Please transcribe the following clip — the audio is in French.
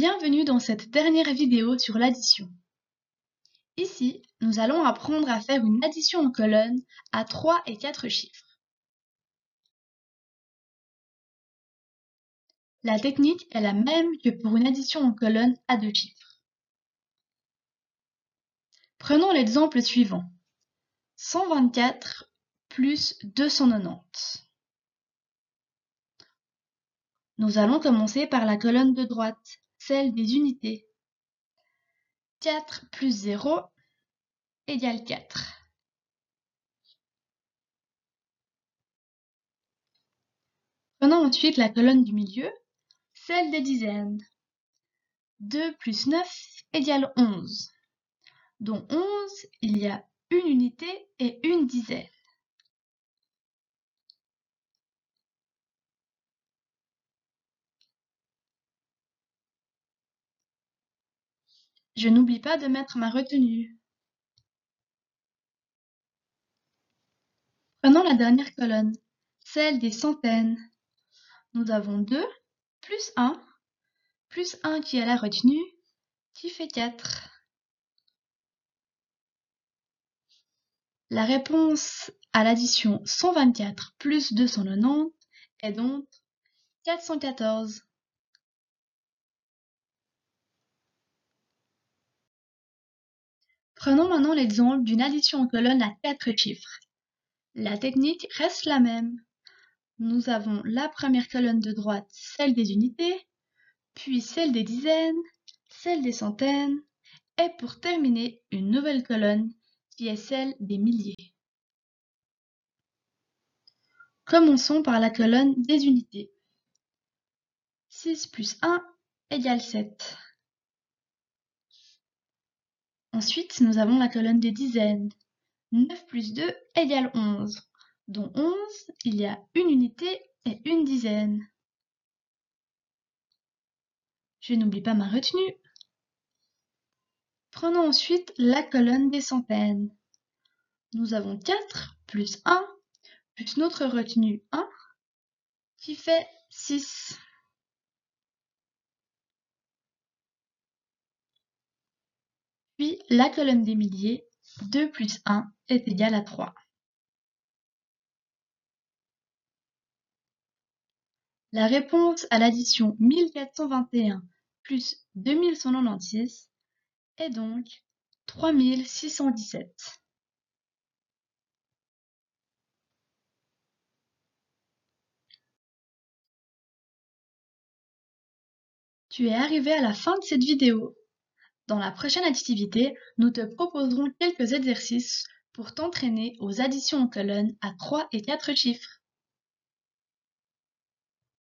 Bienvenue dans cette dernière vidéo sur l'addition. Ici, nous allons apprendre à faire une addition en colonne à 3 et 4 chiffres. La technique est la même que pour une addition en colonne à deux chiffres. Prenons l'exemple suivant. 124 plus 290. Nous allons commencer par la colonne de droite, celle des unités. 4 plus 0 égale 4. Prenons ensuite la colonne du milieu, celle des dizaines. 2 plus 9 égale 11, dont 11, il y a une unité et une dizaine. Je n'oublie pas de mettre ma retenue. Prenons la dernière colonne, celle des centaines. Nous avons 2 plus 1, plus 1 qui est la retenue, qui fait 4. La réponse à l'addition 124 plus 290 est donc 414. Prenons maintenant l'exemple d'une addition en colonne à quatre chiffres. La technique reste la même. Nous avons la première colonne de droite, celle des unités, puis celle des dizaines, celle des centaines, et pour terminer, une nouvelle colonne qui est celle des milliers. Commençons par la colonne des unités. 6 plus 1 égale 7. Ensuite, nous avons la colonne des dizaines. 9 plus 2 égale 11, dont 11, il y a une unité et une dizaine. Je n'oublie pas ma retenue. Prenons ensuite la colonne des centaines. Nous avons 4 plus 1 plus notre retenue 1 qui fait 6. Puis la colonne des milliers, 2 plus 1 est égal à 3. La réponse à l'addition 1421 plus 2196 est donc 3617. Tu es arrivé à la fin de cette vidéo. Dans la prochaine activité, nous te proposerons quelques exercices pour t'entraîner aux additions en colonnes à 3 et 4 chiffres.